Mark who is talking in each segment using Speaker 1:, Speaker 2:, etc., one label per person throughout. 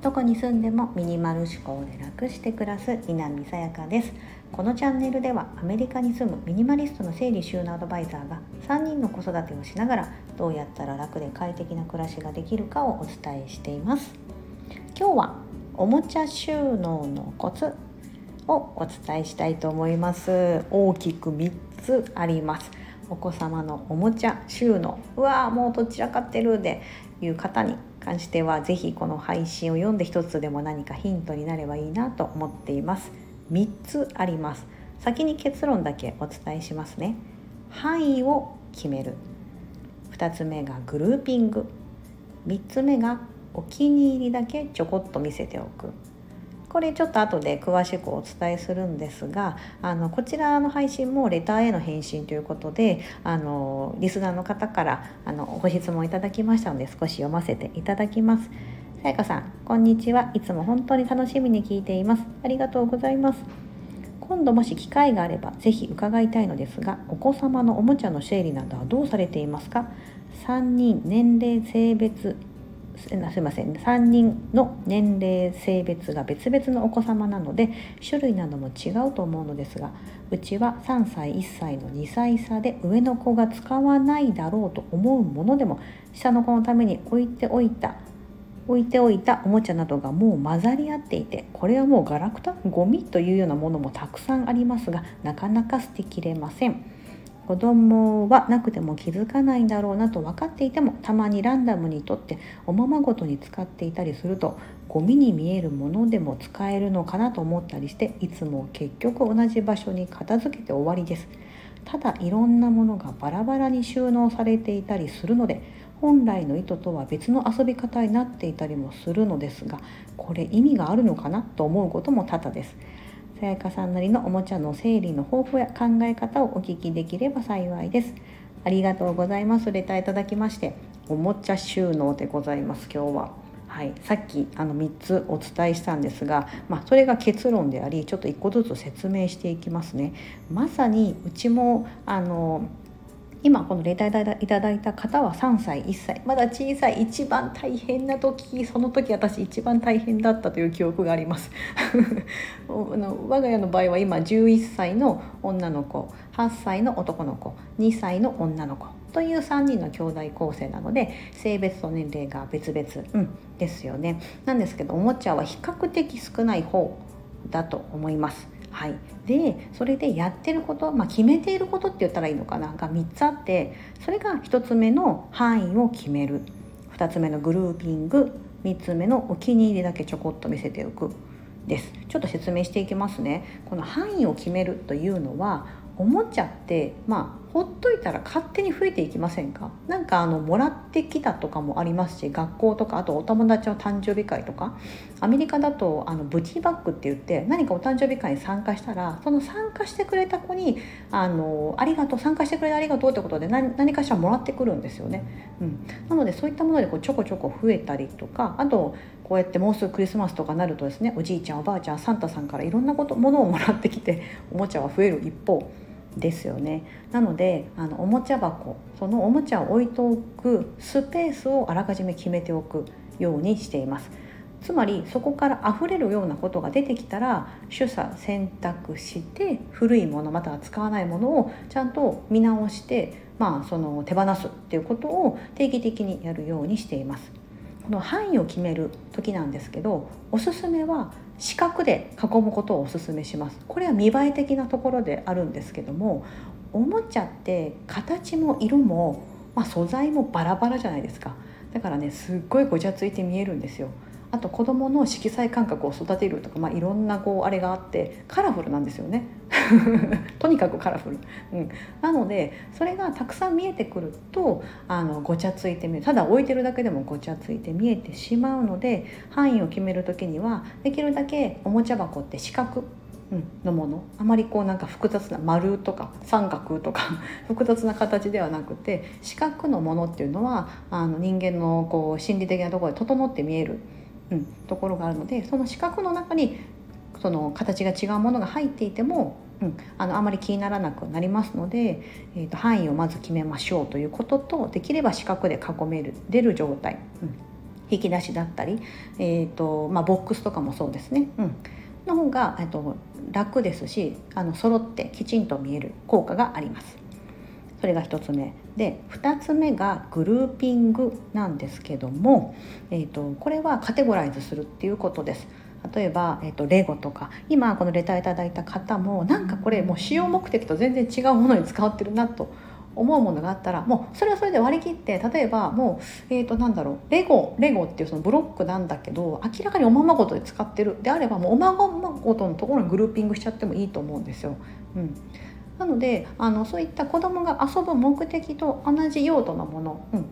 Speaker 1: どこに住んでもミニマル思考で楽して暮らす南さやかです。このチャンネルではアメリカに住むミニマリストの整理収納アドバイザーが3人の子育てをしながらどうやったら楽で快適な暮らしができるかをお伝えしています。今日はおもちゃ収納のコツをお伝えしたいと思います。大きく3つあります。お子様のおもちゃ収納。うわーもうどちらかってるで。いう方に関しては是非この配信を読んで一つでも何かヒントになればいいなと思っています。3つあります。先に結論だけお伝えしますね。範囲を決める。2つ目がグルーピング。3つ目がお気に入りだけちょこっと見せておく。これちょっと後で詳しくお伝えするんですがあのこちらの配信もレターへの返信ということであのリスナーの方からあのご質問いただきましたので少し読ませていただきます。さやかさん、こんにちは。いつも本当に楽しみに聞いています。ありがとうございます。今度もし機会があればぜひ伺いたいのですが、お子様のおもちゃの整理などはどうされていますか ?3 人、年齢、性別、すいません3人の年齢性別が別々のお子様なので種類なども違うと思うのですがうちは3歳1歳の2歳差で上の子が使わないだろうと思うものでも下の子のために置いておいた置いておいたおもちゃなどがもう混ざり合っていてこれはもうガラクタゴミというようなものもたくさんありますがなかなか捨てきれません。子供はなくても気づかないんだろうなと分かっていてもたまにランダムにとっておままごとに使っていたりするとゴミに見えるものでも使えるのかなと思ったりしていつも結局同じ場所に片付けて終わりです。ただいろんなものがバラバラに収納されていたりするので本来の意図とは別の遊び方になっていたりもするのですがこれ意味があるのかなと思うことも多々です。さやかさんなりのおもちゃの整理の方法や考え方をお聞きできれば幸いです。ありがとうございます。レターいただきまして、おもちゃ収納でございます。今日は。はい、さっきあの3つお伝えしたんですが、まあ、それが結論でありちょっと1個ずつ説明していきますね。まさにうちもあの今このレターいただいた方は3歳1歳。まだ小さい一番大変な時その時私一番大変だったという記憶があります。我が家の場合は今11歳の女の子8歳の男の子2歳の女の子という3人の兄弟構成なので性別と年齢が別々、うん、ですよね。なんですけどおもちゃは比較的少ない方だと思います。はい、でそれでやってること、まあ、決めていることって言ったらいいのかな？が3つあってそれが1つ目の範囲を決める。2つ目のグルーピング。3つ目のお気に入りだけちょこっと見せておく。です。ちょっと説明していきますね。この範囲を決めるというのはおもちゃってまほっといたら勝手に増えていきませんか？なんかあのもらってきたとかもありますし学校とかあとお友達の誕生日会とか。アメリカだとあのブティーバッグって言って何かお誕生日会に参加したらその参加してくれた子にあのありがとう参加してくれてありがとうってことで何何かしらもらってくるんですよね。うん、なのでそういったものでこうちょこちょこ増えたりとかあとこうやってもうすぐクリスマスとかなるとですねおじいちゃんおばあちゃんサンタさんからいろんなことものをもらってきておもちゃは増える一方ですよね。なのであのおもちゃ箱そのおもちゃを置いておくスペースをあらかじめ決めておくようにしています。つまりそこから溢れるようなことが出てきたら取捨選択して古いものまたは使わないものをちゃんと見直してまあその手放すっていうことを定期的にやるようにしています。この範囲を決める時なんですけどおすすめは四角で囲むことをおすすめします。これは見栄え的なところであるんですけどもおもちゃって形も色も、まあ、素材もバラバラじゃないですか。だからねすっごいごちゃついて見えるんですよ。あと子どもの色彩感覚を育てるとか、まあ、いろんなこうあれがあってカラフルなんですよね。とにかくカラフル、うん、なのでそれがたくさん見えてくるとあのごちゃついて見えるただ置いてるだけでもごちゃついて見えてしまうので範囲を決める時にはできるだけおもちゃ箱って四角のもの。あまりこうなんか複雑な丸とか三角とか 複雑な形ではなくて四角のものっていうのはあの人間のこう心理的なところで整って見える。うん、ところがあるのでその四角の中にその形が違うものが入っていてもうん、あのあまり気にならなくなりますので、えーと、範囲をまず決めましょうということとできれば四角で囲める出る状態、うん、引き出しだったり、えーとまあ、ボックスとかもそうですね、うん、の方が、えーと、楽ですしあの揃ってきちんと見える効果があります。それが1つ目。で2つ目がグルーピングなんですけども、えーとこれはカテゴライズするっていうことです。例えば、えーと、レゴとか今このレターいただいた方もなんかこれもう使用目的と全然違うものに使ってるなと思うものがあったらもうそれはそれで割り切って例えばもう、えー、となんだろうレゴレゴっていうそのブロックなんだけど明らかにおままごとで使ってるであればもうおままごとのところにグルーピングしちゃってもいいと思うんですよ。うん、なのであのそういった子どもが遊ぶ目的と同じ用途のもの、うん、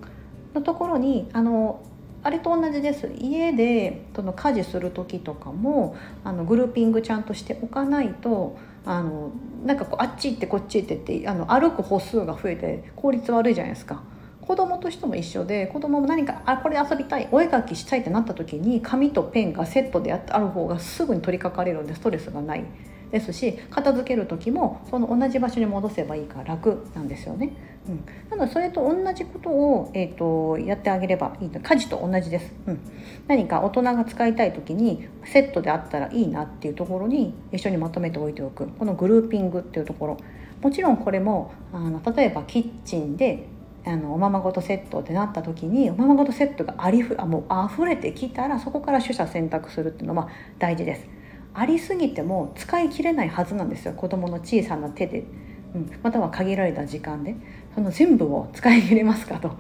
Speaker 1: のところにあのあれと同じです家でその家事する時とかもあのグルーピングちゃんとしておかないとあのなんかこうあっち行ってこっち行ってってあの歩く歩数が増えて効率悪いじゃないですか。子供としても一緒で子供も何かあこれ遊びたいお絵描きしたいってなった時に紙とペンがセットである方がすぐに取り掛かれるんでストレスがない。ですし片付ける時もその同じ場所に戻せばいいから楽なんですよね。うん、なのでそれと同じことを、えーと、やってあげればいい家事と同じです、うん、何か大人が使いたい時にセットであったらいいなっていうところに一緒にまとめておいておく。このグルーピングっていうところ。もちろんこれもあの例えばキッチンであのおままごとセットってなった時におままごとセットがありふあもう溢れてきたらそこから取捨選択するっていうのは大事です。ありすぎても使い切れないはずなんですよ。子どもの小さな手で、うん、または限られた時間で。その全部を使い切れますかと。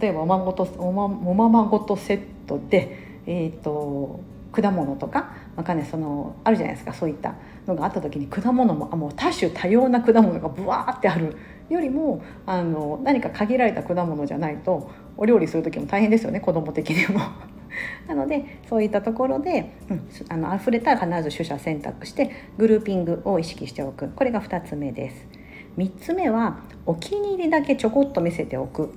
Speaker 1: 例えばおまごとおまおままごとセットで、えーと、果物とか、まあ、ね、そのあるじゃないですか。そういったのがあった時に果物もあもう多種多様な果物がブワーってあるよりもあの何か限られた果物じゃないとお料理する時も大変ですよね子供的にも。なのでそういったところで、うん、あの溢れたら必ず取捨選択してグルーピングを意識しておくこれが2つ目です。3つ目はお気に入りだけちょこっと見せておく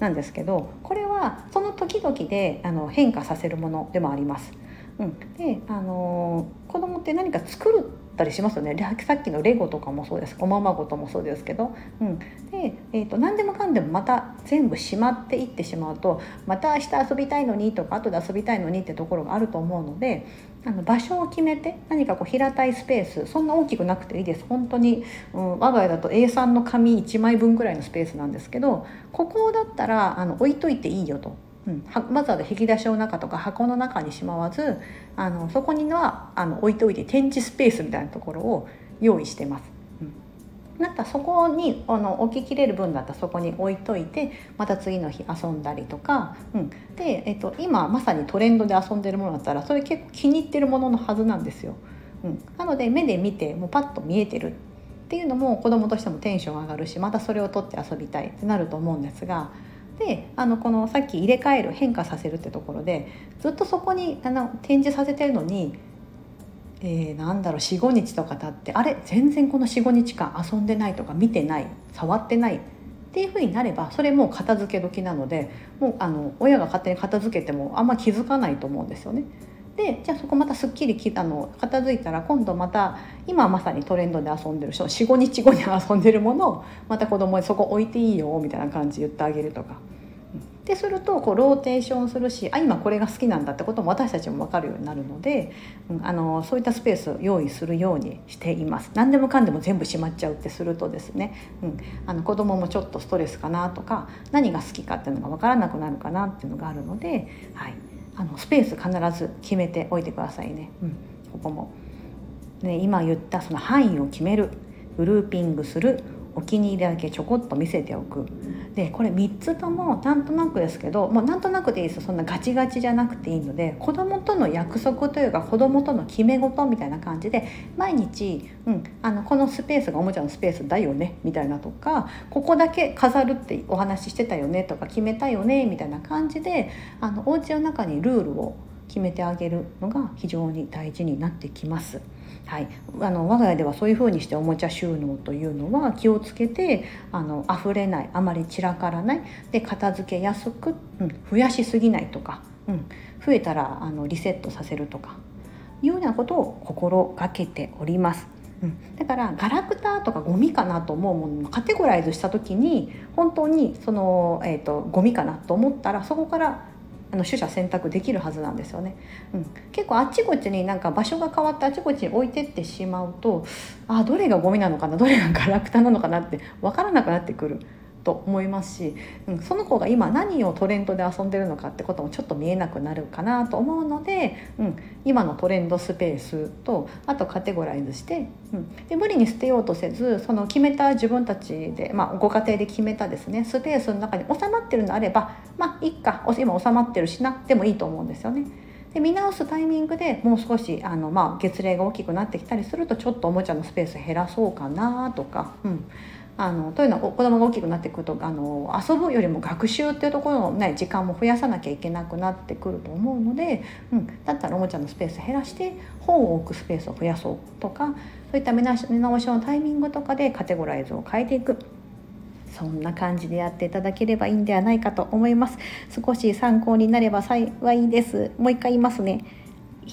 Speaker 1: なんですけどこれはその時々であの変化させるものでもあります。うん、であの子供って何か作るたりしますよね。さっきのレゴとかもそうです。おままごともそうですけど、うん、で、えーと、何でもかんでもまた全部しまっていってしまうとまた明日遊びたいのにとか後で遊びたいのにってところがあると思うのであの場所を決めて何かこう平たいスペースそんな大きくなくていいです。本当に、うん、我が家だと A3 の紙1枚分ぐらいのスペースなんですけどここだったらあの置いといていいよと。うん、わざわざ引き出しの中とか箱の中にしまわずあのそこにはあの置いておいて展示スペースみたいなところを用意してます。なんかそこにあの置ききれる分だったらそこに置いといてまた次の日遊んだりとか、うん、で、えっと、今まさにトレンドで遊んでるものだったらそれ結構気に入ってるもののはずなんですよ。うん、なので目で見てもうパッと見えてるっていうのも子供としてもテンション上がるしまたそれを取って遊びたいってなると思うんですが。であのこのさっき入れ替える変化させるってところでずっとそこにあの展示させてるのにえー、なんだろう45日とか経ってあれ全然この45日間遊んでないとか見てない触ってないっていうふうになればそれもう片付け時なのでもうあの親が勝手に片付けてもあんま気づかないと思うんですよね。でじゃあそこまたすっきりきあの片付いたら今度また今まさにトレンドで遊んでる45日後に遊んでるものをまた子供にそこ置いていいよみたいな感じ言ってあげるとか。でするとこうローテーションするしあ今これが好きなんだってことも私たちも分かるようになるので、うん、あのそういったスペースを用意するようにしています。何でもかんでも全部閉まっちゃうってするとですね、うん、あの子供もちょっとストレスかなとか何が好きかっていうのが分からなくなるかなっていうのがあるので、はい、あのスペース必ず決めておいてくださいね、うん、ここも。ね、今言ったその範囲を決める。グルーピングする。お気に入りだけちょこっと見せておくでこれ3つともなんとなくですけどもうなんとなくでいいですそんなガチガチじゃなくていいので子供との約束というか子供との決め事みたいな感じで毎日、うん、あのこのスペースがおもちゃのスペースだよねみたいなとかここだけ飾るってお話ししてたよねとか決めたよねみたいな感じであのお家の中にルールを決めてあげるのが非常に大事になってきます。はい、あの我が家ではそういうふうにしておもちゃ収納というのは気をつけてあの溢れないあまり散らからないで片付けやすく、うん、増やしすぎないとか、うん、増えたらあのリセットさせるとかいうようなことを心がけております。うん、だからガラクタとかゴミかなと思うものをカテゴライズした時に本当にその、えーと、ゴミかなと思ったらそこからあの取捨選択できるはずなんですよね、うん、結構あっちこっちになんか場所が変わってあっちこっちに置いてってしまうとあどれがゴミなのかなどれがガラクタなのかなって分からなくなってくる。と思いますし、うん、その子が今何をトレンドで遊んでるのかってこともちょっと見えなくなるかなと思うので、うん、今のトレンドスペースとあとカテゴライズして、うん、で無理に捨てようとせずその決めた自分たちで、まあ、ご家庭で決めたですねスペースの中に収まってるのあればまあいっか今収まってるしなでもいいと思うんですよね。で見直すタイミングでもう少しあの、まあ、月齢が大きくなってきたりするとちょっとおもちゃのスペース減らそうかなとか、うん、あのというのは子供が大きくなってくるとあの遊ぶよりも学習っていうところの、ね、時間も増やさなきゃいけなくなってくると思うので、うん、だったらおもちゃのスペース減らして本を置くスペースを増やそうとかそういった見直しのタイミングとかでカテゴライズを変えていく。そんな感じでやっていただければいいんではないかと思います。少し参考になれば幸いです。もう一回言いますね。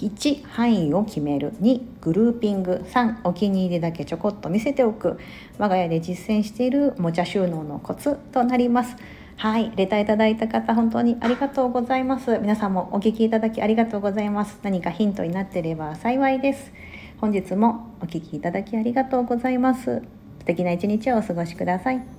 Speaker 1: 1範囲を決める。2グルーピング。3お気に入りだけちょこっと見せておく。我が家で実践しているおもちゃ収納のコツとなります。はいレターいただいた方本当にありがとうございます。皆さんもお聞きいただきありがとうございます。何かヒントになっていれば幸いです。本日もお聞きいただきありがとうございます。素敵な一日をお過ごしください。